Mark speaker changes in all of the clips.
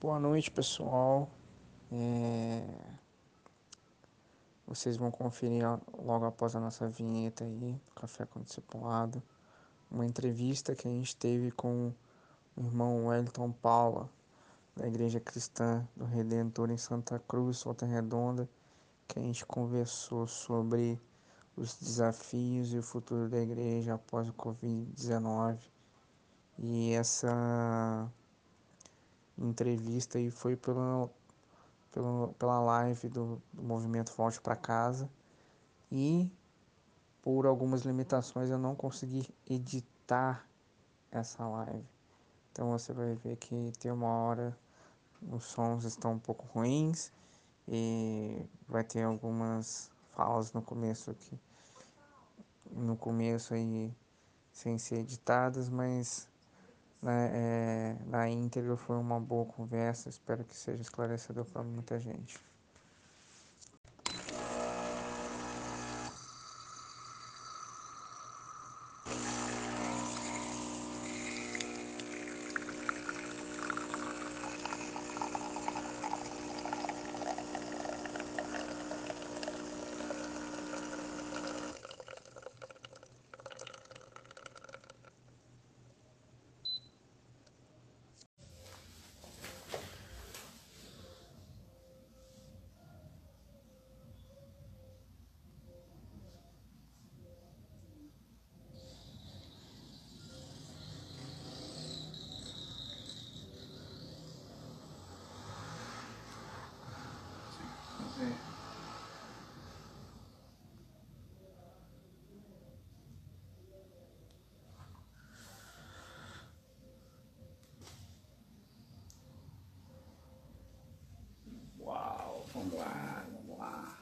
Speaker 1: Boa noite, pessoal. É, Vocês vão conferir logo após a nossa vinheta aí, Café com Discipulado, uma entrevista que a gente teve com o irmão Wellington Paula, da Igreja Cristã do Redentor em Santa Cruz, Volta Redonda, que a gente conversou sobre os desafios e o futuro da igreja após o Covid-19. E essa entrevista aí foi pela, pela, pela live do, do Movimento Volte para Casa e por algumas limitações eu não consegui editar essa live. Então você vai ver que tem uma hora os sons estão um pouco ruins e vai ter algumas falas no começo aqui no começo aí sem ser editadas, mas é, na íntegra foi uma boa conversa. Espero que seja esclarecedor para muita gente. Uau, vamos lá, vamos lá.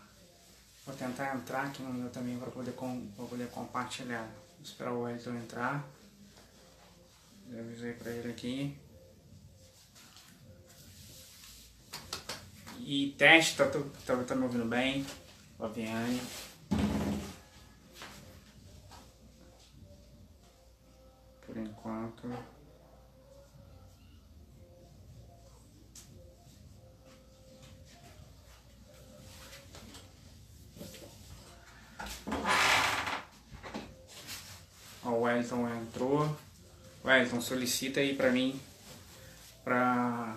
Speaker 1: Vou tentar entrar aqui no meu também para poder, com, poder compartilhar. Vou esperar o Wellington entrar. Já avisei para ele aqui. E teste, tá, tá, tá, me ouvindo bem? Fabiane. Por enquanto. Ó, o Wellington entrou. Wellington, solicita aí pra mim pra,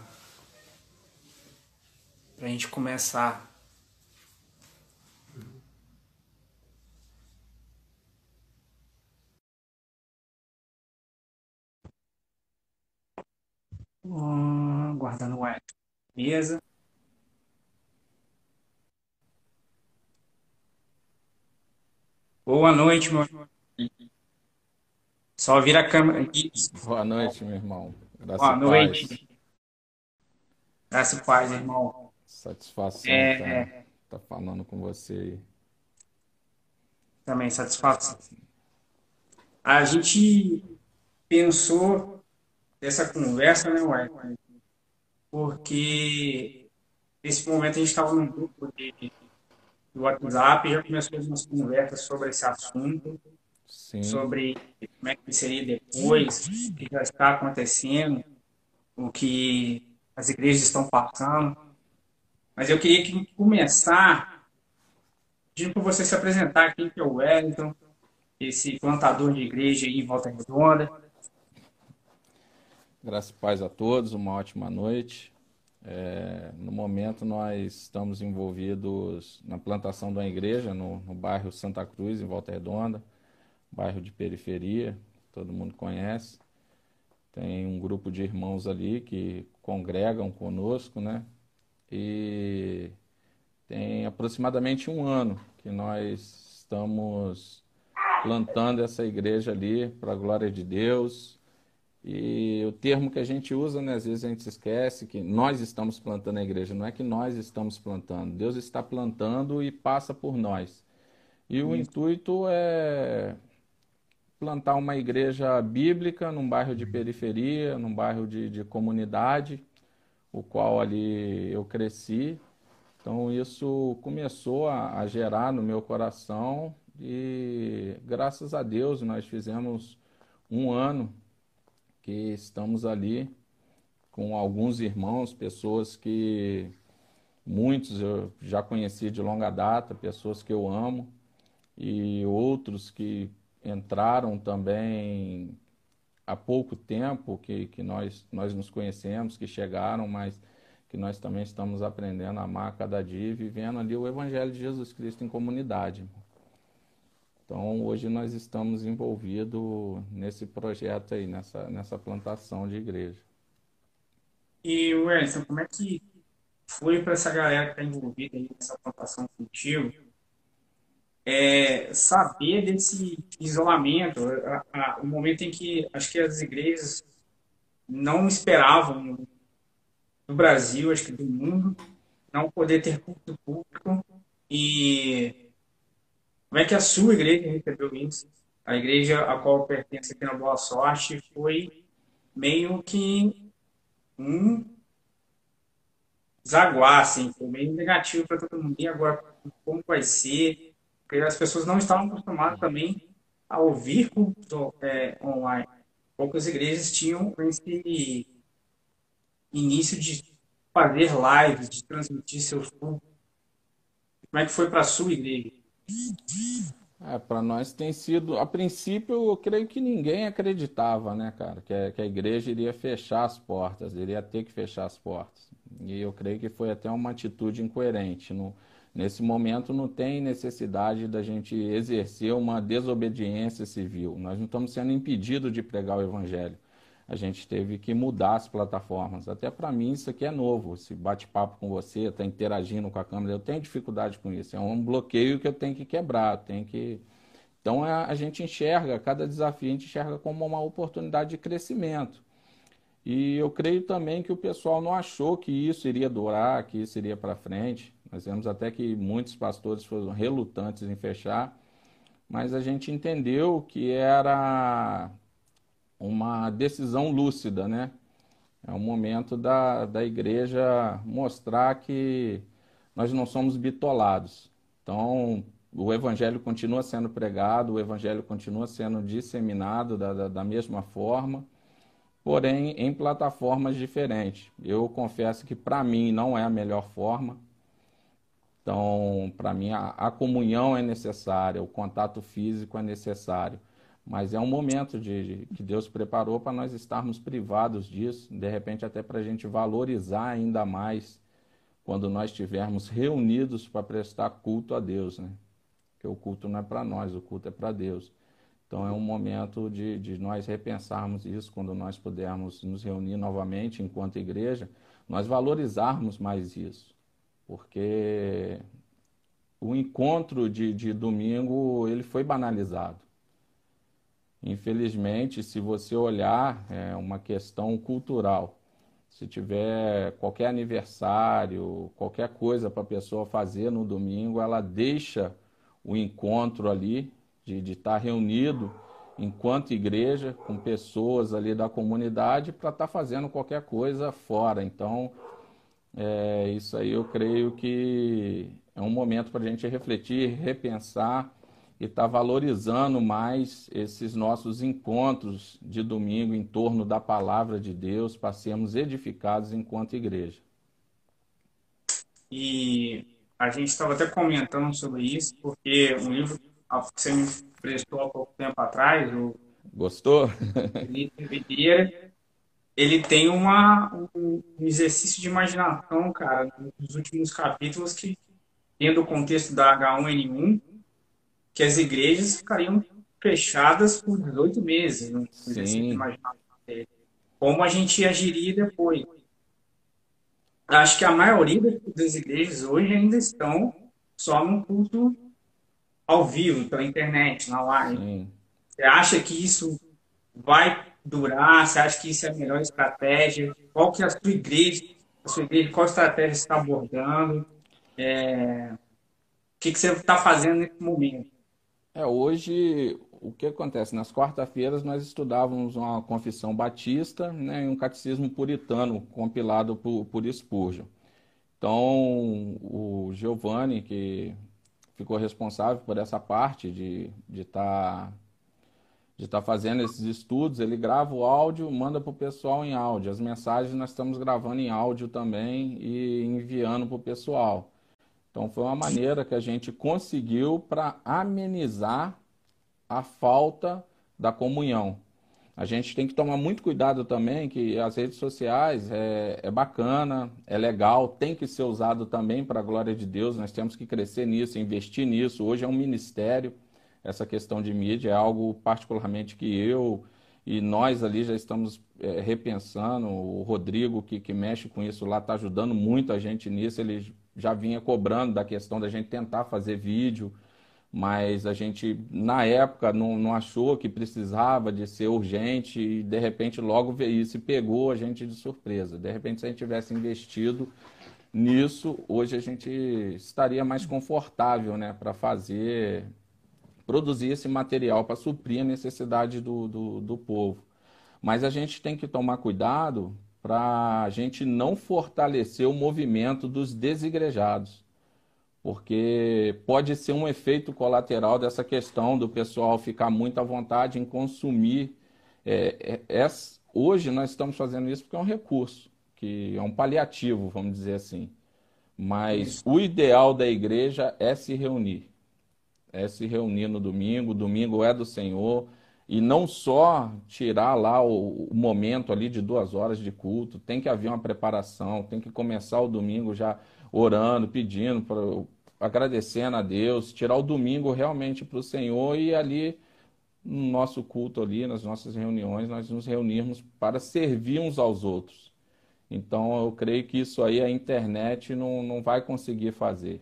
Speaker 1: pra gente começar. Ó, Guardando o Wellington. Beleza? Boa noite, meu. Só vira a câmera.
Speaker 2: Boa noite, meu irmão. Graça
Speaker 1: Boa
Speaker 2: paz.
Speaker 1: noite. Graça e paz, irmão.
Speaker 2: Satisfação
Speaker 1: É,
Speaker 2: tá, tá falando com você aí.
Speaker 1: também satisfação. A gente pensou nessa conversa, né, Wellington? Porque nesse momento a gente estava num grupo de, do WhatsApp e já começou umas conversas sobre esse assunto,
Speaker 2: Sim,
Speaker 1: sobre como é que seria depois, o que já está acontecendo, o que as igrejas estão passando. Mas eu queria que começar pedindo para você se apresentar, quem que é o Wellington, esse plantador de igreja aí em Volta Redonda.
Speaker 2: graça e paz a todos, uma ótima noite. É, no momento nós estamos envolvidos na plantação de uma igreja no, no bairro Santa Cruz, em Volta Redonda, bairro de periferia, todo mundo conhece. Tem um grupo de irmãos ali que congregam conosco, né? E tem aproximadamente um ano que nós estamos plantando essa igreja ali para a glória de Deus. E o termo que a gente usa, né, às vezes a gente esquece que nós estamos plantando a igreja, não é que nós estamos plantando, Deus está plantando e passa por nós. E o intuito é plantar uma igreja bíblica num bairro de periferia, num bairro de, de comunidade, o qual ali eu cresci. Então isso começou a, a gerar no meu coração e graças a Deus nós fizemos um ano que estamos ali com alguns irmãos, pessoas que muitos eu já conheci de longa data, pessoas que eu amo, e outros que entraram também há pouco tempo que, que nós, nós nos conhecemos, que chegaram, mas que nós também estamos aprendendo a amar cada dia e vivendo ali o Evangelho de Jesus Cristo em comunidade. Então, hoje nós estamos envolvidos nesse projeto aí, nessa, nessa plantação de igreja.
Speaker 3: E, Wellington, como é que foi para essa galera que está envolvida aí nessa plantação contigo é, saber desse isolamento, o momento em que acho que as igrejas não esperavam no Brasil, acho que do mundo, não poder ter culto público e como é que a sua igreja recebeu isso? A igreja a qual pertence aqui na Boa Sorte foi meio que um zaguar, assim, foi meio negativo para todo mundo. E agora, como vai ser? Porque as pessoas não estavam acostumadas também a ouvir culto é, online. Poucas igrejas tinham esse início de fazer lives, de transmitir seus cultos. Como é que foi para a sua igreja?
Speaker 2: É, para nós tem sido, a princípio, eu creio que ninguém acreditava, né, cara, que que a igreja iria fechar as portas, iria ter que fechar as portas. E eu creio que foi até uma atitude incoerente. No, nesse momento não tem necessidade da gente exercer uma desobediência civil. Nós não estamos sendo impedidos de pregar o evangelho a gente teve que mudar as plataformas. Até para mim isso aqui é novo, esse bate-papo com você, tá interagindo com a câmera, eu tenho dificuldade com isso. É um bloqueio que eu tenho que quebrar, tenho que então a, a gente enxerga cada desafio, a gente enxerga como uma oportunidade de crescimento. E eu creio também que o pessoal não achou que isso iria durar, que isso iria para frente. Nós vemos até que muitos pastores foram relutantes em fechar, mas a gente entendeu que era uma decisão lúcida, né? É o momento da, da igreja mostrar que nós não somos bitolados. Então, o evangelho continua sendo pregado, o evangelho continua sendo disseminado da, da, da mesma forma, porém em plataformas diferentes. Eu confesso que para mim não é a melhor forma. Então, para mim, a, a comunhão é necessária, o contato físico é necessário. Mas é um momento de, de que Deus preparou para nós estarmos privados disso, de repente até para a gente valorizar ainda mais quando nós estivermos reunidos para prestar culto a Deus, né? Porque o culto não é para nós, o culto é para Deus. Então é um momento de, de nós repensarmos isso quando nós pudermos nos reunir novamente enquanto igreja, nós valorizarmos mais isso. Porque o encontro de, de domingo ele foi banalizado. Infelizmente, se você olhar, é uma questão cultural. Se tiver qualquer aniversário, qualquer coisa para a pessoa fazer no domingo, ela deixa o encontro ali, de, de estar tá reunido enquanto igreja, com pessoas ali da comunidade, para estar tá fazendo qualquer coisa fora. Então, é, isso aí eu creio que é um momento para a gente refletir, repensar e está valorizando mais esses nossos encontros de domingo em torno da palavra de Deus, para sermos edificados enquanto igreja.
Speaker 3: E a gente estava até comentando sobre isso, porque um livro que você me prestou há pouco tempo atrás, o
Speaker 2: Gostou?
Speaker 3: Videira, ele tem uma, um exercício de imaginação, cara, nos últimos capítulos que, tendo o contexto da H1N1, que as igrejas ficariam fechadas por 18 meses. Não
Speaker 2: Sim.
Speaker 3: Como a gente agiria depois. Acho que a maioria das igrejas hoje ainda estão só no culto ao vivo, pela internet, na live. Sim. Você acha que isso vai durar? Você acha que isso é a melhor estratégia? Qual que é a sua igreja? A sua igreja qual estratégia você está abordando? É... O que, que você está fazendo nesse momento?
Speaker 2: É, hoje o que acontece? Nas quarta-feiras nós estudávamos uma confissão batista né, e um catecismo puritano compilado por, por Spurgeon. Então, o Giovanni, que ficou responsável por essa parte de estar de tá, de estar tá fazendo esses estudos, ele grava o áudio, manda para o pessoal em áudio. As mensagens nós estamos gravando em áudio também e enviando para o pessoal. Então foi uma maneira que a gente conseguiu para amenizar a falta da comunhão. A gente tem que tomar muito cuidado também que as redes sociais é, é bacana, é legal, tem que ser usado também para a glória de Deus. Nós temos que crescer nisso, investir nisso. Hoje é um ministério essa questão de mídia, é algo particularmente que eu e nós ali já estamos é, repensando. O Rodrigo, que, que mexe com isso lá, está ajudando muito a gente nisso. Ele já vinha cobrando da questão da gente tentar fazer vídeo, mas a gente, na época, não, não achou que precisava de ser urgente e, de repente, logo veio isso e pegou a gente de surpresa. De repente, se a gente tivesse investido nisso, hoje a gente estaria mais confortável né, para fazer produzir esse material para suprir a necessidade do, do, do povo. Mas a gente tem que tomar cuidado para a gente não fortalecer o movimento dos desigrejados, porque pode ser um efeito colateral dessa questão do pessoal ficar muito à vontade em consumir. É, é, é, hoje nós estamos fazendo isso porque é um recurso, que é um paliativo, vamos dizer assim. Mas o ideal da igreja é se reunir é se reunir no domingo, domingo é do Senhor, e não só tirar lá o, o, momento ali de duas horas de culto, tem que haver uma preparação, tem que começar o domingo já orando, pedindo, pra, agradecendo a Deus, tirar o domingo realmente para o Senhor e ali no nosso culto ali, nas nossas reuniões, nós nos reunirmos para servir uns aos outros. Então eu creio que isso aí a internet não, não vai conseguir fazer.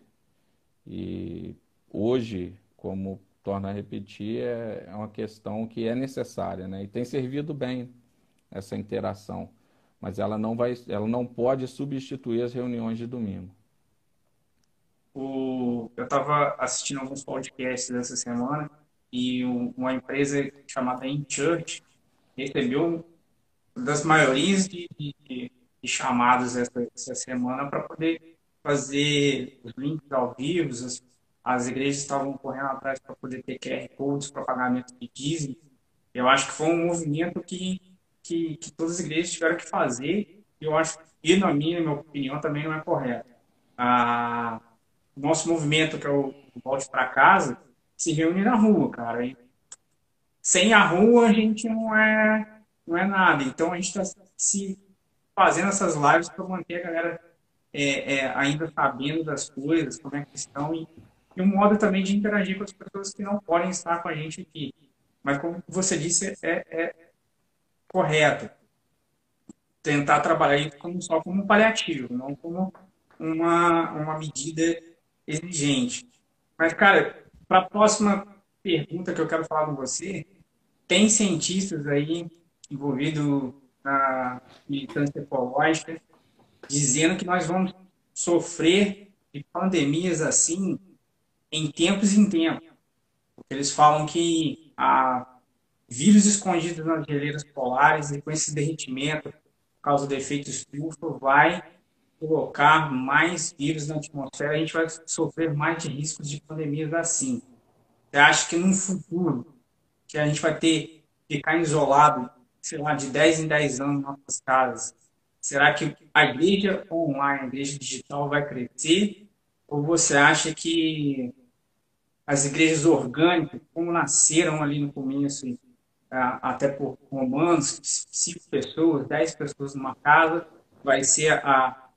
Speaker 2: E hoje, como torna a repetir, é, é uma questão que é necessária, né? E tem servido bem essa interação, mas ela não vai, ela não pode substituir as reuniões de domingo.
Speaker 3: O, eu estava assistindo alguns podcasts essa semana e uma empresa chamada InChurch recebeu das maiorias de, de, de chamados essa, essa semana para poder fazer os links ao vivo, as as igrejas estavam correndo atrás para poder ter QR codes para pagamento de dízimo. Eu acho que foi um movimento que, que, que todas as igrejas tiveram que fazer. Eu acho e na minha, na minha opinião, também não é correto. Ah, o nosso movimento, que é o Volte para Casa, se reúne na rua, cara. E sem a rua, a gente não é, não é nada. Então, a gente está se fazendo essas lives para manter a galera é, é, ainda sabendo das coisas, como é que estão, e e um modo também de interagir com as pessoas que não podem estar com a gente aqui. Mas, como você disse, é, é correto tentar trabalhar isso como, só como paliativo, não como uma, uma medida exigente. Mas, cara, para a próxima pergunta que eu quero falar com você, tem cientistas aí envolvidos na militância ecológica dizendo que nós vamos sofrer de pandemias assim em tempos em tempos. Eles falam que há vírus escondidos nas geleiras polares e com esse derretimento, por causa do efeito estufa, vai colocar mais vírus na atmosfera, a gente vai sofrer mais de riscos de pandemias assim. Você acha que no futuro, que a gente vai ter ficar isolado, sei lá, de 10 em 10 anos nas nossas casas, será que a igreja online, a igreja digital vai crescer? Ou você acha que as igrejas orgânicas, como nasceram ali no começo, até por romanos, cinco pessoas, dez pessoas numa casa, vai ser a,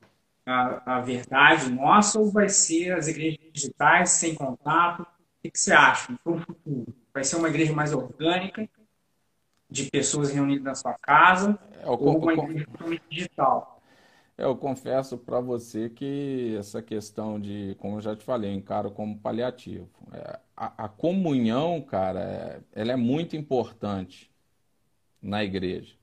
Speaker 3: a, a verdade nossa ou vai ser as igrejas digitais sem contato? O que, você acha para o futuro? Vai ser uma igreja mais orgânica, de pessoas reunidas na sua casa, é, ou uma igreja totalmente digital?
Speaker 2: Eu confesso para você que essa questão de, como eu já te falei, eu encaro como paliativo. É, a, a, comunhão, cara, é, ela é muito importante na igreja.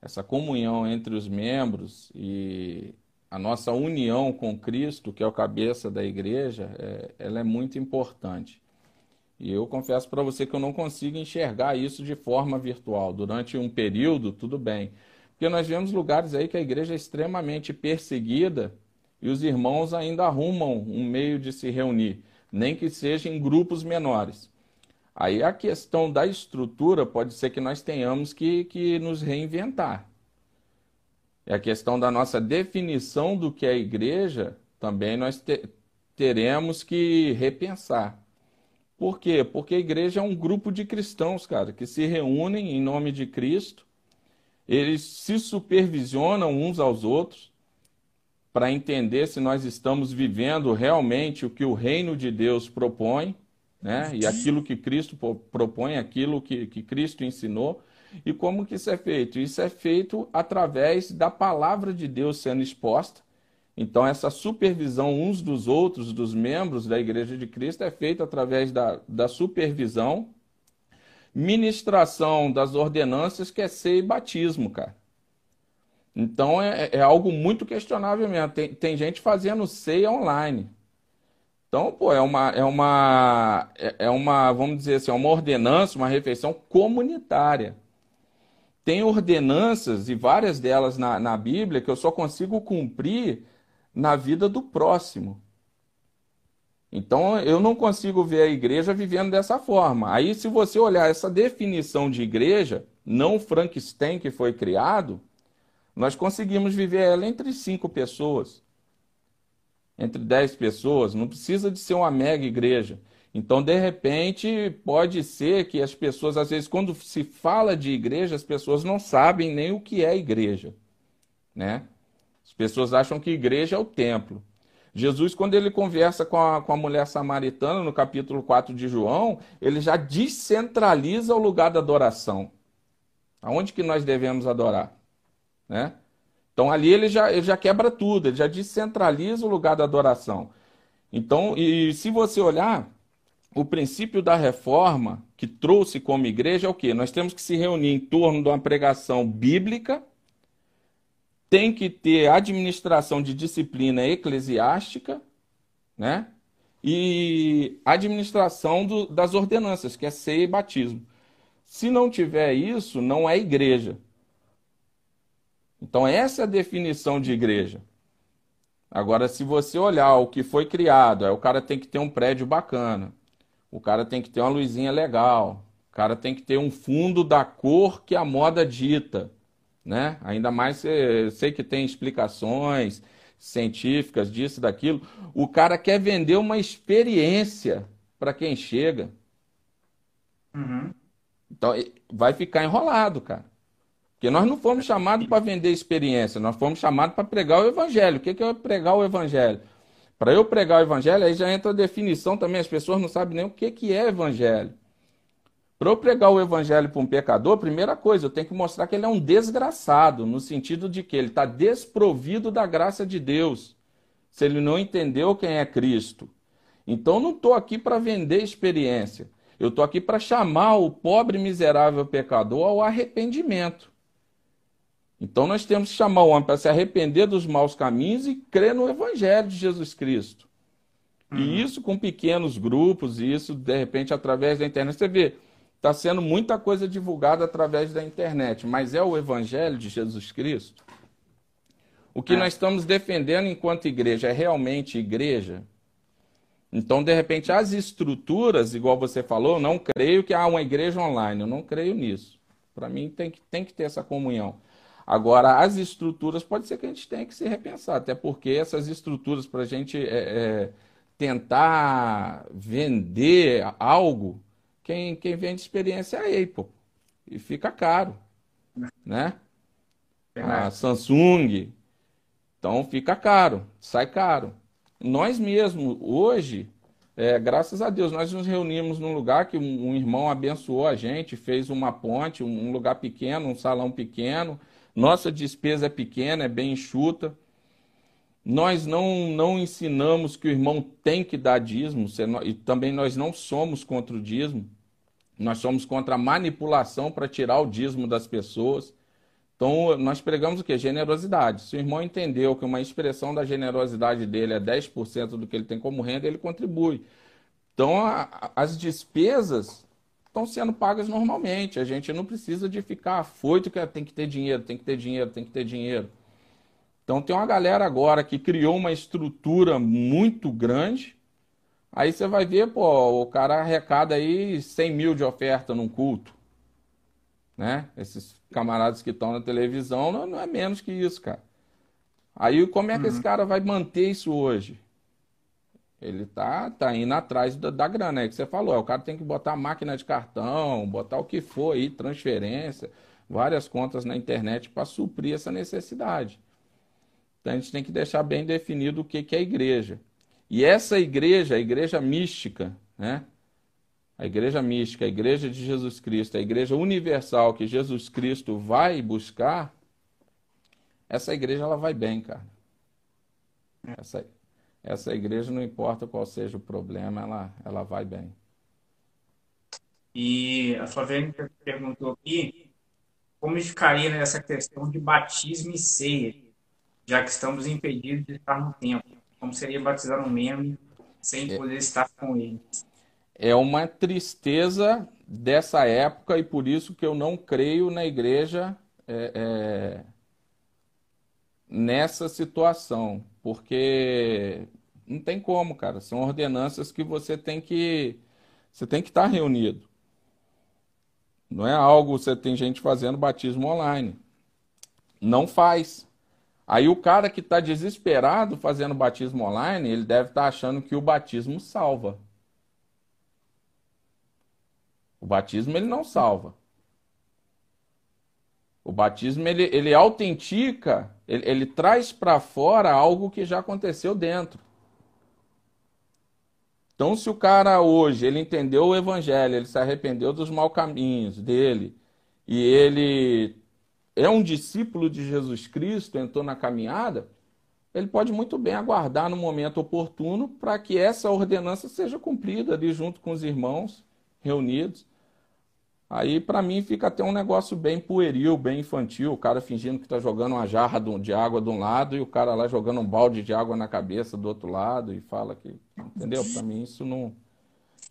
Speaker 2: Essa comunhão entre os membros e a nossa união com Cristo, que é o cabeça da igreja, é, ela é muito importante. E eu confesso para você que eu não consigo enxergar isso de forma virtual. Durante um período, tudo bem. Porque nós vemos lugares aí que a igreja é extremamente perseguida e os irmãos ainda arrumam um meio de se reunir, nem que seja em grupos menores. Aí a questão da estrutura pode ser que nós tenhamos que, que nos reinventar. E a questão da nossa definição do que é igreja, também nós te, teremos que repensar. Por quê? Porque a igreja é um grupo de cristãos, cara, que se reúnem em nome de Cristo, eles se supervisionam uns aos outros para entender se nós estamos vivendo realmente o que o reino de Deus propõe, né? E aquilo que Cristo propõe, aquilo que, que Cristo ensinou. E como que isso é feito? Isso é feito através da palavra de Deus sendo exposta. Então, essa supervisão uns dos outros, dos membros da Igreja de Cristo, é feita através da, da supervisão, ministração das ordenanças, que é ser batismo, cara. Então, é, é algo muito questionável mesmo. Tem, tem gente fazendo ceia online. Então, pô, é uma, é uma, é, é uma, vamos dizer assim, é uma ordenança, uma refeição comunitária. Tem ordenanças, e várias delas na, na Bíblia, que eu só consigo cumprir na vida do próximo. Então, eu não consigo ver a igreja vivendo dessa forma. Aí, se você olhar essa definição de igreja, não Frankenstein que foi criado, nós conseguimos viver ela entre cinco pessoas, entre dez pessoas. Não precisa de ser uma mega igreja. Então, de repente, pode ser que as pessoas, às vezes, quando se fala de igreja, as pessoas não sabem nem o que é igreja, né? As pessoas acham que igreja é o templo. Jesus, quando ele conversa com a, com a mulher samaritana, no capítulo 4 de João, ele já descentraliza o lugar da adoração. Aonde que nós devemos adorar? Né? Então ali ele já, ele já quebra tudo, ele já descentraliza o lugar da adoração. Então, e se você olhar, o princípio da reforma que trouxe como igreja é o quê? Nós temos que se reunir em torno de uma pregação bíblica, tem que ter administração de disciplina eclesiástica, né? E administração do, das ordenanças, que é ceia e batismo. Se não tiver isso, não é igreja. Então, essa é a definição de igreja. Agora, se você olhar o que foi criado, o cara tem que ter um prédio bacana, o cara tem que ter uma luzinha legal. O cara tem que ter um fundo da cor que a moda dita, né? Ainda mais sei que tem explicações científicas disso, daquilo. O cara quer vender uma experiência para quem chega.
Speaker 3: Uhum.
Speaker 2: Então vai ficar enrolado, cara. Porque nós não fomos chamados para vender experiência, nós fomos chamados para pregar o evangelho. O que é pregar o evangelho? Para eu pregar o evangelho, aí já entra a definição também, as pessoas não sabem nem o que, que é evangelho. Para eu pregar o evangelho para um pecador, primeira coisa, eu tenho que mostrar que ele é um desgraçado, no sentido de que ele está desprovido da graça de Deus, se ele não entendeu quem é Cristo. Então, eu não estou aqui para vender experiência. Eu estou aqui para chamar o pobre miserável pecador ao arrependimento. Então nós temos que chamar o homem para se arrepender dos maus caminhos e crer no Evangelho de Jesus Cristo. Uhum. E isso com pequenos grupos, e isso de repente através da internet. Você vê, está sendo muita coisa divulgada através da internet, mas é o Evangelho de Jesus Cristo? O que é. nós estamos defendendo enquanto igreja é realmente igreja? Então, de repente, as estruturas, igual você falou, não creio que há uma igreja online, eu não creio nisso. Para mim, tem que, tem que ter essa comunhão. Agora, as estruturas, pode ser que a gente tenha que se repensar, até porque essas estruturas, para a gente é, é, tentar vender algo, quem, quem vende experiência é a Apple. E fica caro, né? A Samsung. Então, fica caro, sai caro. Nós mesmos, hoje, é, graças a Deus, nós nos reunimos num lugar que um, irmão abençoou a gente, fez uma ponte, um, um lugar pequeno, um salão pequeno, nossa despesa é pequena, é bem enxuta. Nós não, não ensinamos que o irmão tem que dar dízimo, e também nós não somos contra o dízimo. Nós somos contra a manipulação para tirar o dízimo das pessoas. Então, nós pregamos o que? Generosidade. Se o irmão entendeu que uma expressão da generosidade dele é 10% do que ele tem como renda, ele contribui. Então, a, as despesas estão sendo pagas normalmente. A gente não precisa de ficar afoito que tem que ter dinheiro, tem que ter dinheiro, tem que ter dinheiro. Então tem uma galera agora que criou uma estrutura muito grande Aí você vai ver, pô, o cara arrecada aí 100 mil de oferta num culto. Né? Esses camaradas que estão na televisão não, não, é menos que isso, cara. Aí como é que uhum. esse cara vai manter isso hoje? Ele tá, tá indo atrás da, da grana, é que você falou. O cara tem que botar máquina de cartão, botar o que for aí, transferência, várias contas na internet para suprir essa necessidade. Então a gente tem que deixar bem definido o que, que é igreja. E essa igreja, a igreja mística, né? A igreja mística, a igreja de Jesus Cristo, a igreja universal que Jesus Cristo vai buscar, essa igreja ela vai bem, cara. Essa, essa igreja, não importa qual seja o problema, ela, ela vai bem.
Speaker 3: E a Flaviane perguntou aqui como ficaria nessa questão de batismo e ceia, já que estamos impedidos de estar no templo como seria batizar um membro sem é. poder estar com ele.
Speaker 2: É uma tristeza dessa época e por isso que eu não creio na igreja é, é, nessa situação, porque não tem como, cara. São ordenanças que você tem que você tem que estar reunido. Não é algo você tem gente fazendo batismo online. Não faz. Aí o cara que está desesperado fazendo batismo online, ele deve estar tá achando que o batismo salva. O batismo ele não salva. O batismo ele, ele autentica, ele, ele traz para fora algo que já aconteceu dentro. Então, se o cara hoje ele entendeu o evangelho, ele se arrependeu dos maus caminhos dele e ele é um discípulo de Jesus Cristo, entrou na caminhada, ele pode muito bem aguardar no momento oportuno para que essa ordenança seja cumprida ali junto com os irmãos reunidos. Aí, para mim, fica até um negócio bem pueril, bem infantil, o cara fingindo que está jogando uma jarra de água de um lado e o cara lá jogando um balde de água na cabeça do outro lado e fala que. Entendeu? Para mim, isso não,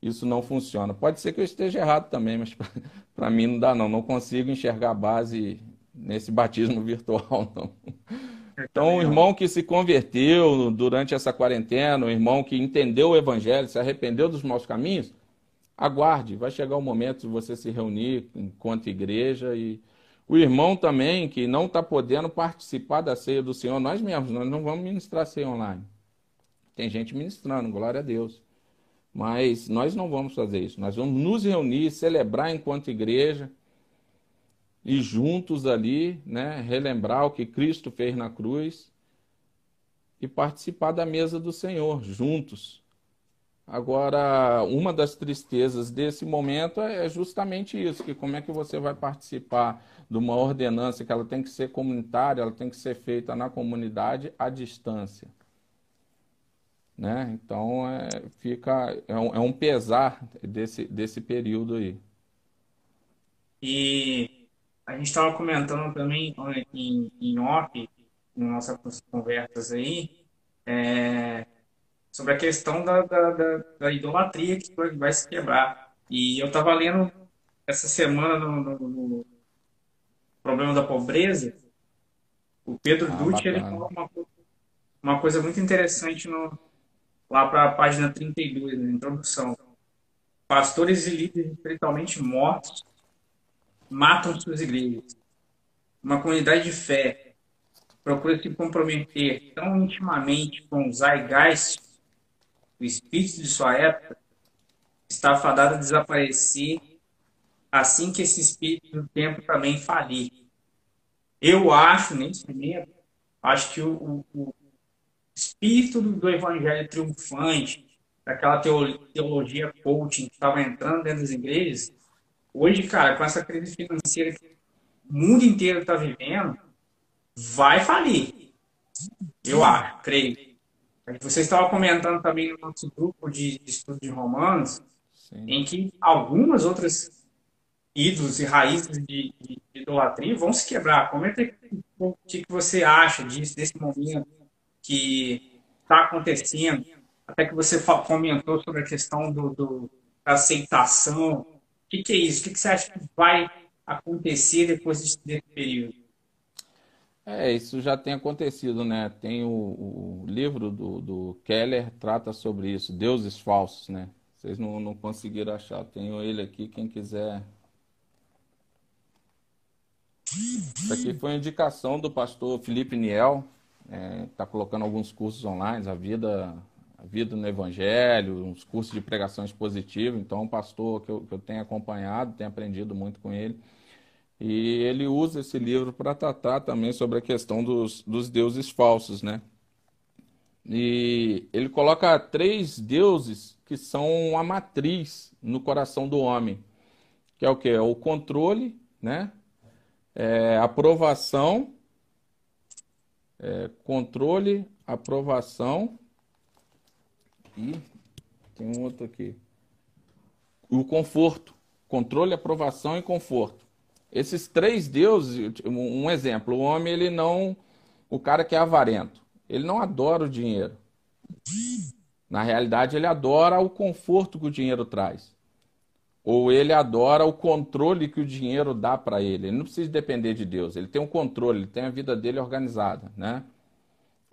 Speaker 2: isso não funciona. Pode ser que eu esteja errado também, mas para mim não dá, não. Não consigo enxergar a base nesse batismo virtual, não. Então, o irmão que se converteu durante essa quarentena, o irmão que entendeu o evangelho, se arrependeu dos maus caminhos, aguarde, vai chegar o momento de você se reunir enquanto igreja e o irmão também que não está podendo participar da ceia do Senhor, nós mesmos, nós não vamos ministrar ceia online. Tem gente ministrando, glória a Deus. Mas nós não vamos fazer isso. Nós vamos nos reunir, celebrar enquanto igreja e juntos ali, né, relembrar o que Cristo fez na cruz e participar da mesa do Senhor juntos. Agora, uma das tristezas desse momento é justamente isso, que como é que você vai participar de uma ordenança que ela tem que ser comunitária, ela tem que ser feita na comunidade à distância. Né? Então, é, fica, é um, é um pesar desse, desse período aí.
Speaker 3: E a gente estava comentando também em, em off, em nossas conversas aí, é, sobre a questão da, da, da, da, idolatria que vai se quebrar. E eu estava lendo essa semana no, no, no, Problema da Pobreza, o Pedro ah, Dutti ele falou uma, uma coisa muito interessante no, lá para a página 32, na introdução. Pastores e líderes espiritualmente mortos matam suas igrejas. Uma comunidade de fé procura se comprometer tão intimamente com o zeitgeist, o espírito de sua época, está fadada a desaparecer assim que esse espírito do tempo também falir. Eu acho, nesse momento, acho que o, o espírito do, do evangelho triunfante, daquela teologia coaching que estava entrando dentro das igrejas, Hoje, cara, com essa crise financeira que o mundo inteiro está vivendo, vai falir. Eu acho, creio. Você estava comentando também no nosso grupo de, estudo de romanos, Sim. em que algumas outras ídolos e raízes de, de, de idolatria vão se quebrar. Comenta o que, que você acha disso, desse momento que está acontecendo. Até que você comentou sobre a questão do, do da aceitação que, que é isso? O que, que você acha que vai acontecer depois desse, período?
Speaker 2: É, isso já tem acontecido, né? Tem o, o livro do, do Keller trata sobre isso, deuses falsos, né? Vocês não, não conseguiram achar. Tenho ele aqui, quem quiser. Isso aqui foi indicação do pastor Felipe Niel, está é, colocando alguns cursos online, a vida, vida no Evangelho, uns cursos de pregação expositiva. Então, um pastor que eu, que eu tenho acompanhado, tenho aprendido muito com ele. E ele usa esse livro para tratar também sobre a questão dos, dos deuses falsos, né? E ele coloca três deuses que são a matriz no coração do homem, que é o que? É o controle, né? É, aprovação, é, controle, aprovação e tem um outro aqui. O conforto, controle, aprovação e conforto. Esses três deuses, um exemplo, o homem ele não, o cara que é avarento, ele não adora o dinheiro. Na realidade, ele adora o conforto que o dinheiro traz. Ou ele adora o controle que o dinheiro dá para ele. Ele não precisa depender de Deus. Ele tem um controle, ele tem a vida dele organizada, né?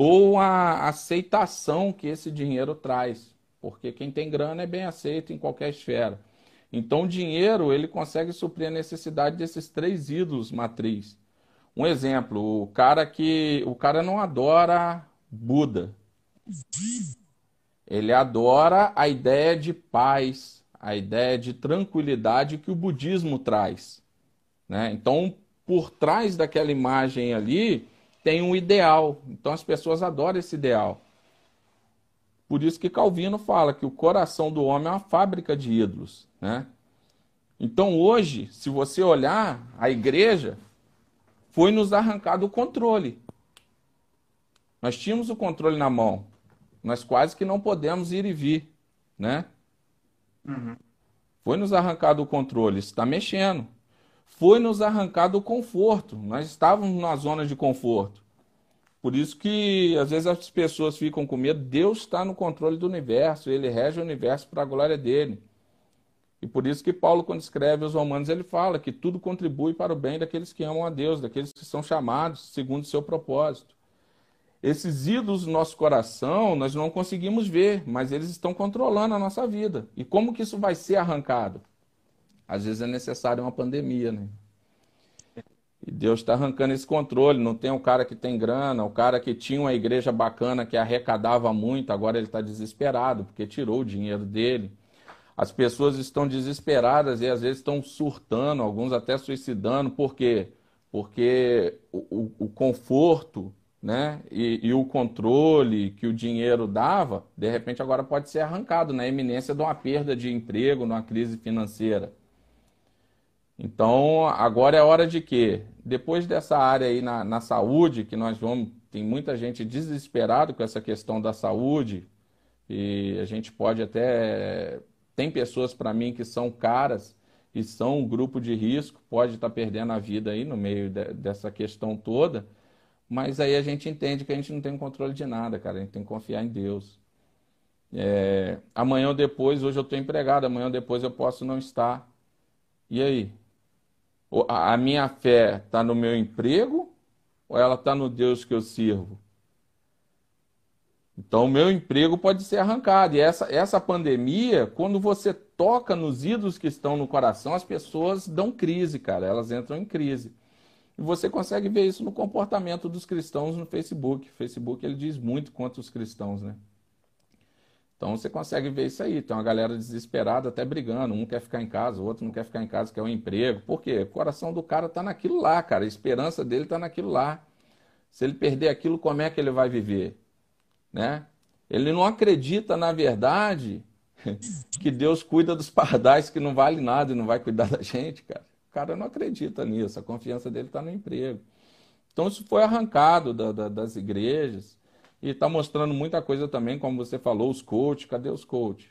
Speaker 2: Ou a aceitação que esse dinheiro traz. Porque quem tem grana é bem aceito em qualquer esfera. Então, o dinheiro ele consegue suprir a necessidade desses três ídolos matriz. Um exemplo, o cara que o cara não adora Buda. Ele adora a ideia de paz, a ideia de tranquilidade que o budismo traz. Né? Então, por trás daquela imagem ali, tem um ideal. Então, as pessoas adoram esse ideal. Por isso que Calvino fala que o coração do homem é uma fábrica de ídolos. Né? Então, hoje, se você olhar, a igreja foi nos arrancado o controle. Nós tínhamos o controle na mão. Nós quase que não podemos ir e vir, né? Uhum. Foi nos arrancado o controle, está mexendo. Foi nos arrancado o conforto. Nós estávamos na zona de conforto. Por isso que às vezes as pessoas ficam com medo. Deus está no controle do universo, ele rege o universo para a glória dele. E por isso que Paulo, quando escreve os Romanos, ele fala que tudo contribui para o bem daqueles que amam a Deus, daqueles que são chamados segundo o seu propósito. Esses ídolos do nosso coração nós não conseguimos ver, mas eles estão controlando a nossa vida. E como que isso vai ser arrancado? Às vezes é necessário uma pandemia, né? E Deus está arrancando esse controle. Não tem o cara que tem grana, o cara que tinha uma igreja bacana que arrecadava muito, agora ele está desesperado porque tirou o dinheiro dele. As pessoas estão desesperadas e às vezes estão surtando, alguns até suicidando. Por quê? Porque o, o, o conforto né? E, e, o controle que o dinheiro dava, de repente agora pode ser arrancado na iminência de uma perda de emprego, numa crise financeira. Então, agora é hora de quê? Depois dessa área aí na, na saúde, que nós vamos, tem muita gente desesperado com essa questão da saúde, e a gente pode até, tem pessoas para mim que são caras e são um grupo de risco, pode estar tá perdendo a vida aí no meio de, dessa questão toda, mas aí a gente entende que a gente não tem controle de nada, cara. A gente tem que confiar em Deus. É, amanhã ou depois, hoje eu estou empregado, amanhã ou depois eu posso não estar. E aí? A minha fé está no meu emprego ou ela está no Deus que eu sirvo? Então, o meu emprego pode ser arrancado. E essa, essa pandemia, quando você toca nos ídolos que estão no coração, as pessoas dão crise, cara. Elas entram em crise. E você consegue ver isso no comportamento dos cristãos no Facebook. O Facebook ele diz muito contra os cristãos, né? Então você consegue ver isso aí. Tem uma galera desesperada, até brigando. Um quer ficar em casa, o outro não quer ficar em casa, quer um emprego. Por quê? O coração do cara está naquilo lá, cara. A esperança dele está naquilo lá. Se ele perder aquilo, como é que ele vai viver? Né? Ele não acredita, na verdade, que Deus cuida dos pardais que não vale nada e não vai cuidar da gente, cara. O cara não acredita nisso, a confiança dele está no emprego. Então isso foi arrancado da, da, das igrejas e está mostrando muita coisa também, como você falou, os coaches, cadê os coaches?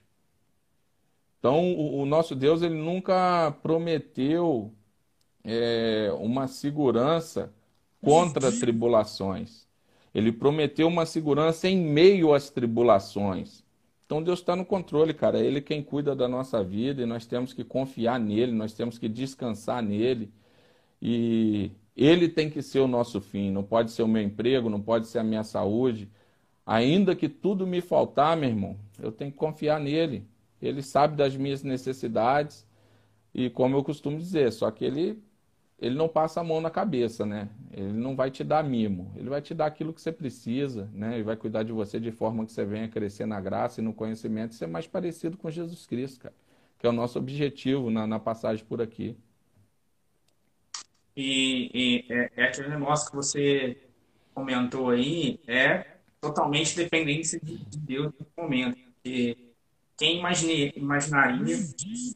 Speaker 2: Então o, o nosso Deus ele nunca prometeu é, uma segurança contra tribulações. Ele prometeu uma segurança em meio às tribulações. Então Deus está no controle, cara. É Ele quem cuida da nossa vida e nós temos que confiar nele, nós temos que descansar nele. E, Ele tem que ser o nosso fim, não pode ser o meu emprego, não pode ser a minha saúde. Ainda que tudo me faltar, meu irmão, eu tenho que confiar nele. Ele sabe das minhas necessidades e como eu costumo dizer, só que ele ele não passa a mão na cabeça, né? Ele não vai te dar mimo, ele vai te dar aquilo que você precisa, né? Ele vai cuidar de você de forma que você venha crescer na graça e no conhecimento e ser mais parecido com Jesus Cristo, cara, que é o nosso objetivo na, na passagem por aqui.
Speaker 3: E, e é, é, aquele negócio que você comentou aí, é totalmente dependência de, de Deus no momento. Porque quem imaginaria,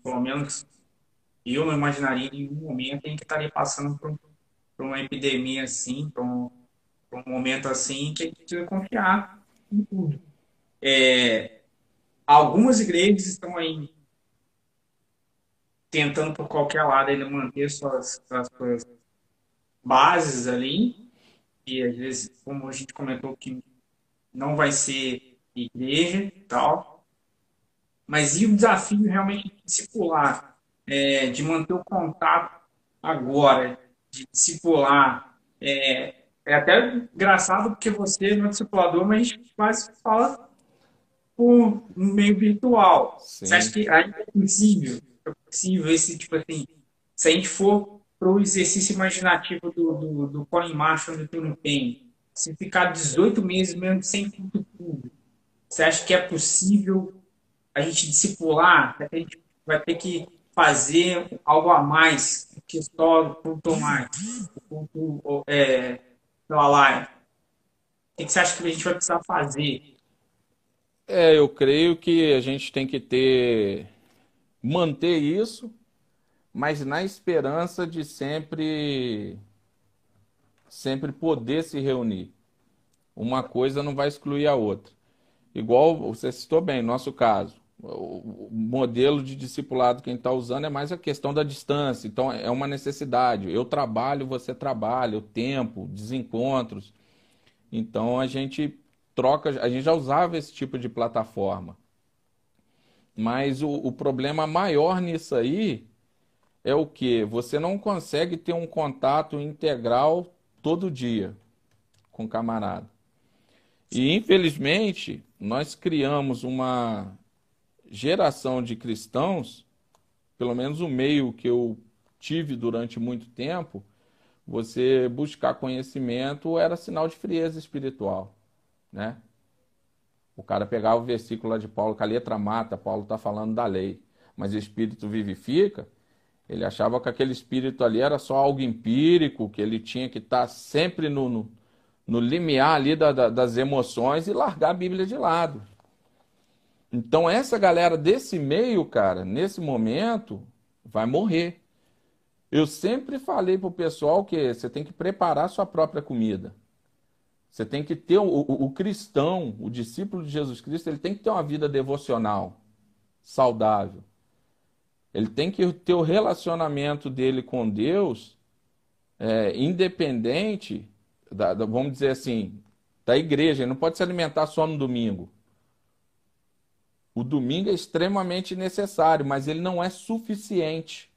Speaker 3: pelo menos eu não imaginaria em nenhum momento em que estaria passando por, por uma epidemia assim, por um, por um, momento assim, que a gente precisa confiar em tudo. É, algumas igrejas estão aí tentando por qualquer lado manter suas, suas, suas bases ali, e às vezes, como a gente comentou, que não vai ser igreja e tal, mas e o desafio realmente de discipular é, de manter o contato agora, de discipular. É, é até engraçado porque você não é discipulador, mas a gente quase fala por meio virtual. Sim. Você acha que ainda é possível, é possível esse tipo assim, se a gente for para o exercício imaginativo do, do, do Colin Marshall do Tony Payne, se ficar 18 meses mesmo sem culto público, você acha que é possível a gente discipular? A gente vai ter que fazer algo a mais que só o culto mais, o culto é? O que você acha que a gente vai precisar fazer?
Speaker 2: É, eu creio que a gente tem que ter manter isso, mas na esperança de sempre sempre poder se reunir. Uma coisa não vai excluir a outra. Igual você citou bem, nosso caso o modelo de discipulado que a gente está usando é mais a questão da distância. Então, é uma necessidade. Eu trabalho, você trabalha, o tempo, desencontros. Então, a gente troca, a gente já usava esse tipo de plataforma. Mas o, o problema maior nisso aí é o que? Você não consegue ter um contato integral todo dia com o camarada. E, infelizmente, nós criamos uma geração de cristãos, pelo menos o meio que eu tive durante muito tempo, você buscar conhecimento era sinal de frieza espiritual, né? O cara pegava o versículo lá de Paulo, que a letra mata, Paulo está falando da lei, mas o espírito vivifica, ele achava que aquele espírito ali era só algo empírico, que ele tinha que estar tá sempre no, no, no limiar ali da, da, das emoções e largar a Bíblia de lado. Então, essa galera desse meio, cara, nesse momento, vai morrer. Eu sempre falei pro pessoal que você tem que preparar sua própria comida. Você tem que ter o, o, o, cristão, o discípulo de Jesus Cristo, ele tem que ter uma vida devocional, saudável. Ele tem que ter o relacionamento dele com Deus, é, independente, da, da, vamos dizer assim, da igreja. Ele não pode se alimentar só no domingo. O domingo é extremamente necessário, mas ele não é suficiente.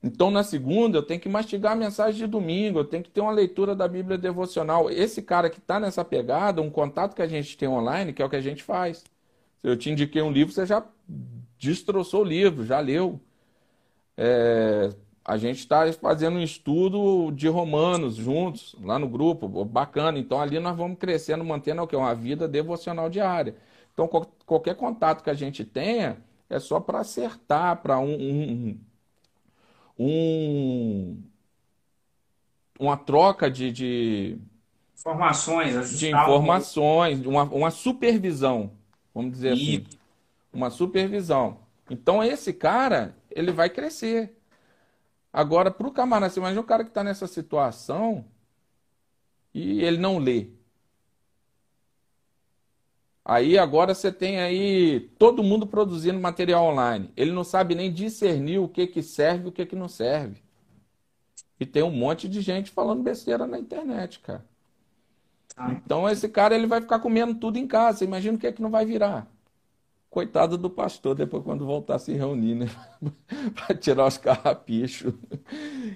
Speaker 2: Então, na segunda, eu tenho que mastigar a mensagem de domingo, eu tenho que ter uma leitura da Bíblia devocional. Esse cara que está nessa pegada, um contato que a gente tem online, que é o que a gente faz. Se eu te indiquei um livro, você já destroçou o livro, já leu. É, a gente está fazendo um estudo de Romanos juntos, lá no grupo, bacana. Então, ali nós vamos crescendo, mantendo o que? Uma vida devocional diária. Então, qualquer contato que a gente tenha é só para acertar, para um, um, um, uma troca de, de
Speaker 3: informações,
Speaker 2: de informações, uma, uma supervisão, vamos dizer e... assim, uma supervisão. Então, esse cara, ele vai crescer. Agora, para o camarada, você imagina o cara que está nessa situação e ele não lê. Aí agora você tem aí todo mundo produzindo material online. Ele não sabe nem discernir o que que serve e o que que não serve. E tem um monte de gente falando besteira na internet, cara. Então esse cara ele vai ficar comendo tudo em casa. Imagina o que é que não vai virar. Coitado do pastor, depois quando voltar a se reunir, né? para tirar os carrapichos.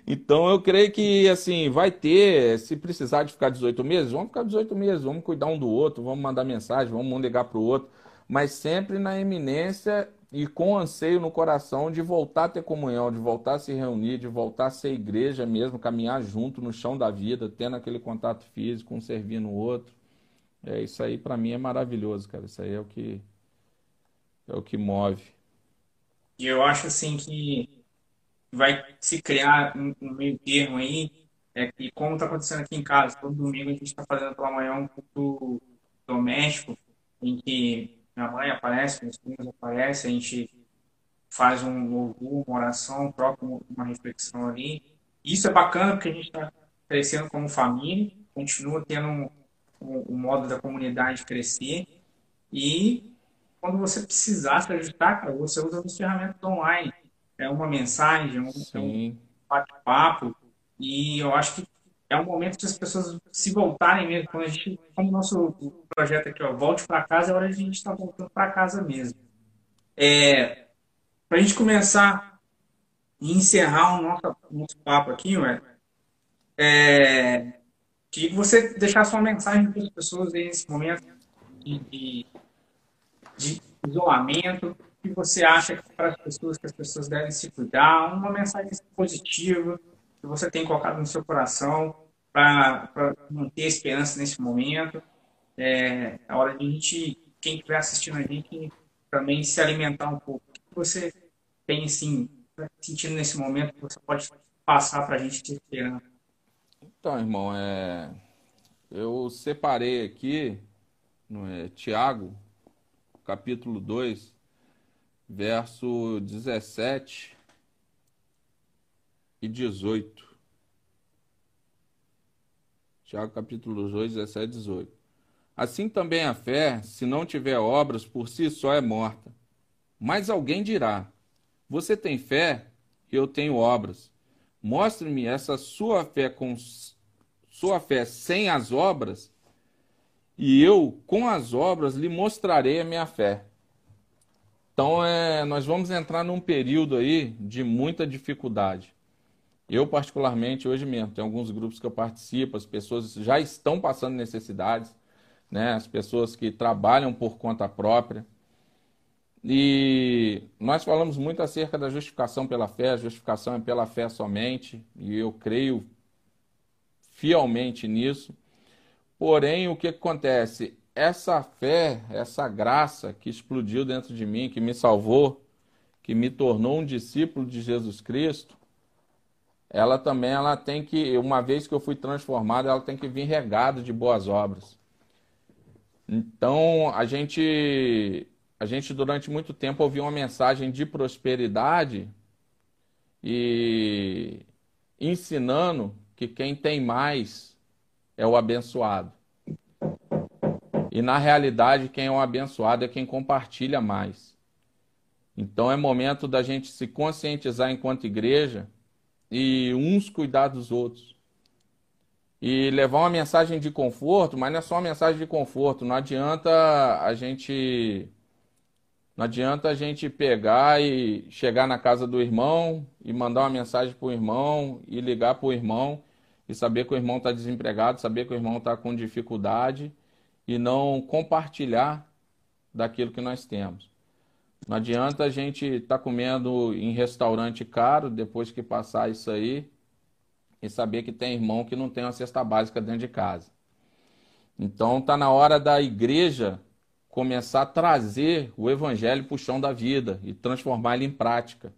Speaker 2: Então eu creio que assim, vai ter, se precisar de ficar 18 meses, vamos ficar 18 meses, vamos cuidar um do outro, vamos mandar mensagem, vamos um ligar para o outro, mas sempre na eminência e com anseio no coração de voltar a ter comunhão, de voltar a se reunir, de voltar a ser igreja mesmo, caminhar junto no chão da vida, tendo aquele contato físico, um servindo o outro. É isso aí para mim é maravilhoso, cara. Isso aí é o que é o que move.
Speaker 3: E eu acho assim que vai se criar um, um meio termo aí, é que como está acontecendo aqui em casa, todo domingo a gente está fazendo pela manhã um culto doméstico, em que minha mãe aparece, meus filhos aparecem, a gente faz um louvor, uma oração, troca uma reflexão ali. Isso é bacana porque a gente está crescendo como família, continua tendo um, um, um modo da comunidade crescer e quando você precisar se ajustar, cara, você usa as ferramentas online. É uma mensagem, um, é um bate-papo. E eu acho que é um momento que as pessoas se voltarem mesmo. Quando a gente, como o nosso projeto aqui, ó, volte para casa, é hora de a gente estar tá voltando para casa mesmo. É, para a gente começar e encerrar o nosso, nosso papo aqui, ué, é, queria que você deixasse uma mensagem para as pessoas nesse momento de, de de isolamento, que você acha que para as pessoas que as pessoas devem se cuidar, uma mensagem positiva que você tem colocado no seu coração para manter a esperança nesse momento. É a hora de a gente, quem estiver assistindo a gente, também se alimentar um pouco. O que você tem, assim, sentindo nesse momento que você pode passar para a gente te esperando?
Speaker 2: Então, irmão, é... eu separei aqui, no é, Tiago, capítulo 2, verso 17 e 18. Tiago capítulo 2, 17 e 18. Assim também a fé, se não tiver obras, por si só é morta. Mas alguém dirá: Você tem fé e eu tenho obras. Mostre-me essa sua fé com sua fé sem as obras, e eu, com as obras, lhe mostrarei a minha fé. Então, é, nós vamos entrar num período aí de muita dificuldade. Eu, particularmente, hoje mesmo, tem alguns grupos que eu participo, as pessoas já estão passando necessidades, né? as pessoas que trabalham por conta própria. E nós falamos muito acerca da justificação pela fé, a justificação é pela fé somente, e eu creio fielmente nisso. Porém, o que acontece? Essa fé, essa graça que explodiu dentro de mim, que me salvou, que me tornou um discípulo de Jesus Cristo, ela também ela tem que, uma vez que eu fui transformado, ela tem que vir regada de boas obras. Então, a gente a gente durante muito tempo ouviu uma mensagem de prosperidade e ensinando que quem tem mais é o abençoado. E na realidade, quem é o abençoado é quem compartilha mais. Então é momento da gente se conscientizar enquanto igreja e uns cuidar dos outros. E levar uma mensagem de conforto, mas não é só uma mensagem de conforto, não adianta a gente não adianta a gente pegar e chegar na casa do irmão e mandar uma mensagem para o irmão e ligar para o irmão e saber que o irmão está desempregado, saber que o irmão está com dificuldade e não compartilhar daquilo que nós temos. Não adianta a gente estar tá comendo em restaurante caro depois que passar isso aí e saber que tem irmão que não tem uma cesta básica dentro de casa. Então está na hora da igreja começar a trazer o evangelho para o chão da vida e transformar ele em prática.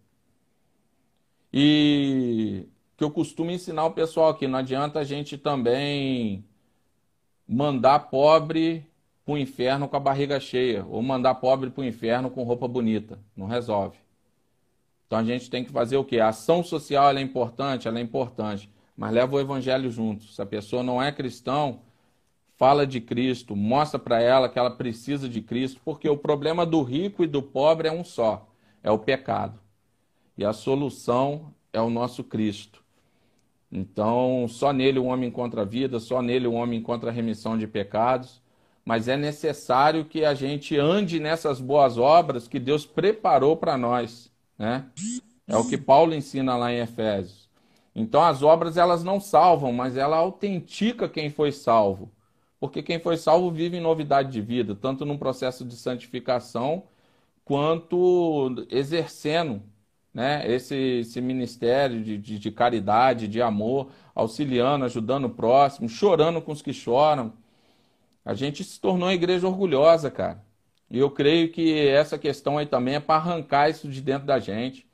Speaker 2: E que eu costumo ensinar o pessoal aqui. Não adianta a gente também mandar pobre para o inferno com a barriga cheia, ou mandar pobre para o inferno com roupa bonita. Não resolve. Então a gente tem que fazer o quê? A ação social é importante, ela é importante, mas leva o evangelho junto. Se a pessoa não é cristão, fala de Cristo, mostra para ela que ela precisa de Cristo, porque o problema do rico e do pobre é um só, é o pecado. E a solução é o nosso Cristo. Então, só nele o homem encontra a vida, só nele o homem encontra a remissão de pecados. mas é necessário que a gente ande nessas boas obras que Deus preparou para nós, né? É o que Paulo ensina lá em Efésios. Então as obras elas não salvam, mas ela autentica quem foi salvo. Porque quem foi salvo vive em novidade de vida, tanto num processo de santificação quanto exercendo né, esse, esse ministério de, de, de caridade, de amor, auxiliando, ajudando o próximo, chorando com os que choram. A gente se tornou uma igreja orgulhosa, cara. E eu creio que essa questão aí também é para arrancar isso de dentro da gente.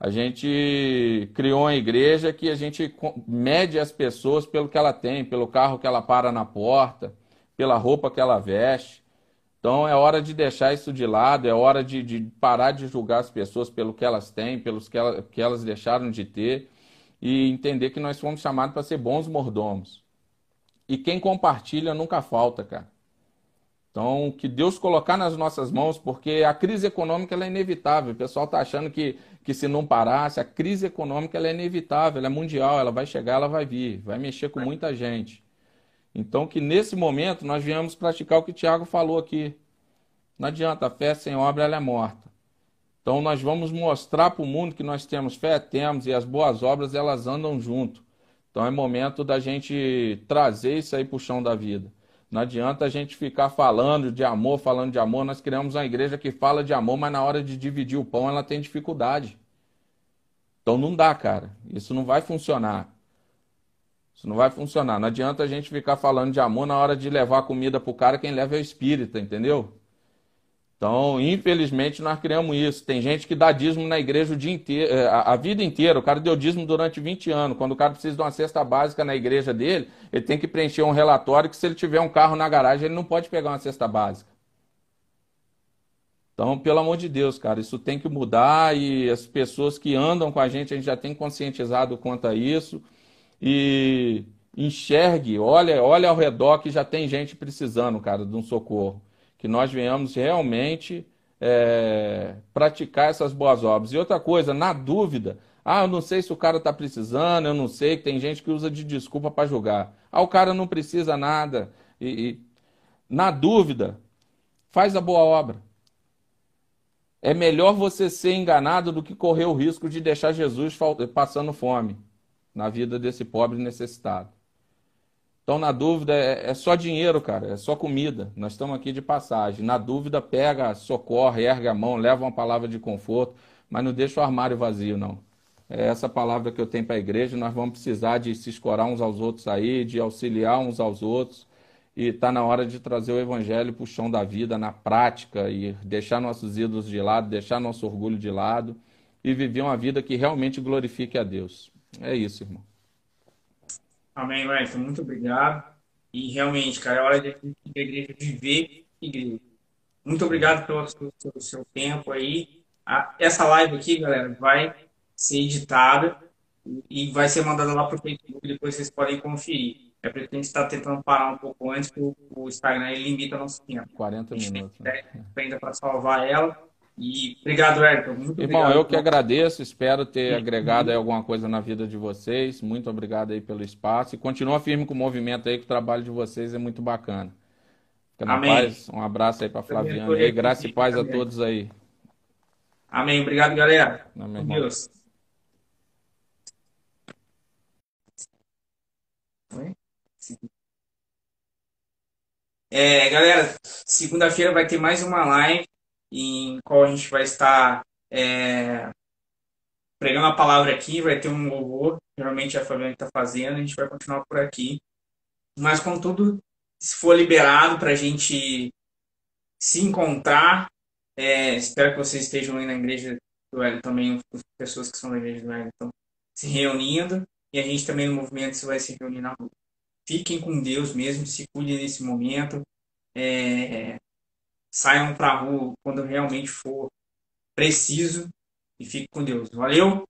Speaker 2: A gente criou uma igreja que a gente mede as pessoas pelo que ela tem, pelo carro que ela para na porta, pela roupa que ela veste. Então é hora de deixar isso de lado, é hora de, de parar de julgar as pessoas pelo que elas têm, pelos que, ela, que elas deixaram de ter e entender que nós fomos chamados para ser bons mordomos. E quem compartilha nunca falta, cara. Então, que Deus colocar nas nossas mãos, porque a crise econômica é inevitável. O pessoal está achando que, que se não parasse, a crise econômica é inevitável, ela é mundial, ela vai chegar, ela vai vir, vai mexer com muita gente. Então, que nesse momento nós viemos praticar o que Tiago falou aqui. Não adianta, a fé sem obra ela é morta. Então, nós vamos mostrar para o mundo que nós temos fé, temos, e as boas obras elas andam junto. Então, é momento da gente trazer isso aí para o chão da vida. Não adianta a gente ficar falando de amor, falando de amor. Nós criamos uma igreja que fala de amor, mas na hora de dividir o pão ela tem dificuldade. Então não dá, cara. Isso não vai funcionar. Isso não vai funcionar. Não adianta a gente ficar falando de amor na hora de levar comida pro cara, quem leva é o espírita, entendeu? Então, infelizmente, nós criamos isso. Tem gente que dá dízimo na igreja o dia inteiro, é, a, vida inteira. O cara deu dízimo durante 20 anos. Quando o cara precisa de uma cesta básica na igreja dele, ele tem que preencher um relatório que se ele tiver um carro na garagem, ele não pode pegar uma cesta básica. Então, pelo amor de Deus, cara, isso tem que mudar e as pessoas que andam com a gente, a gente já tem conscientizado quanto a isso. E enxergue, olha, olha ao redor que já tem gente precisando, cara, de um socorro que nós venhamos realmente é, praticar essas boas obras. E outra coisa, na dúvida, ah, eu não sei se o cara está precisando, eu não sei, que tem gente que usa de desculpa para julgar. Ah, o cara não precisa nada. E, e, na dúvida, faz a boa obra. É melhor você ser enganado do que correr o risco de deixar Jesus passando fome na vida desse pobre necessitado. Então, na dúvida, é, é, só dinheiro, cara, é só comida. Nós estamos aqui de passagem. Na dúvida, pega, socorre, erga a mão, leva uma palavra de conforto, mas não deixa o armário vazio, não. É essa palavra que eu tenho para a igreja. Nós vamos precisar de se escorar uns aos outros aí, de auxiliar uns aos outros. E está na hora de trazer o evangelho para o chão da vida, na prática, e deixar nossos ídolos de lado, deixar nosso orgulho de lado e viver uma vida que realmente glorifique a Deus. É isso, irmão.
Speaker 3: Amém, Wellington. Muito obrigado. E realmente, cara, é hora de a igreja viver igreja. Muito obrigado pelo seu, pelo seu tempo aí. A, essa live aqui, galera, vai ser editada e vai ser mandada lá para o Facebook, depois vocês podem conferir. É porque a gente está tentando parar um pouco antes, porque o Instagram ele limita nosso tempo.
Speaker 2: 40 minutos. Né?
Speaker 3: Ainda para salvar ela. E obrigado, Ayrton. Muito
Speaker 2: Irmão,
Speaker 3: obrigado.
Speaker 2: eu que agradeço, espero ter agregado alguma coisa na vida de vocês. Muito obrigado aí pelo espaço. E continua firme com o movimento aí, que o trabalho de vocês é muito bacana. Fica Amém. paz. Um abraço aí para Flaviana aí. Graça e paz a todos aí.
Speaker 3: Amém. Obrigado, galera. Amém, com Deus. É, galera, segunda-feira vai ter mais uma live em qual a gente vai estar é, pregando a palavra aqui, vai ter um louvor, geralmente a Fabiana está fazendo, a gente vai continuar por aqui. Mas, contudo, se for liberado para a gente se encontrar, é, espero que vocês estejam aí na igreja do Hélio também, as pessoas que são da igreja do Hélio estão se reunindo, e a gente também no movimento se vai se reunir na rua. Fiquem com Deus mesmo, se cuidem nesse momento. É, saiam para a rua quando realmente for preciso e fique com Deus. Valeu!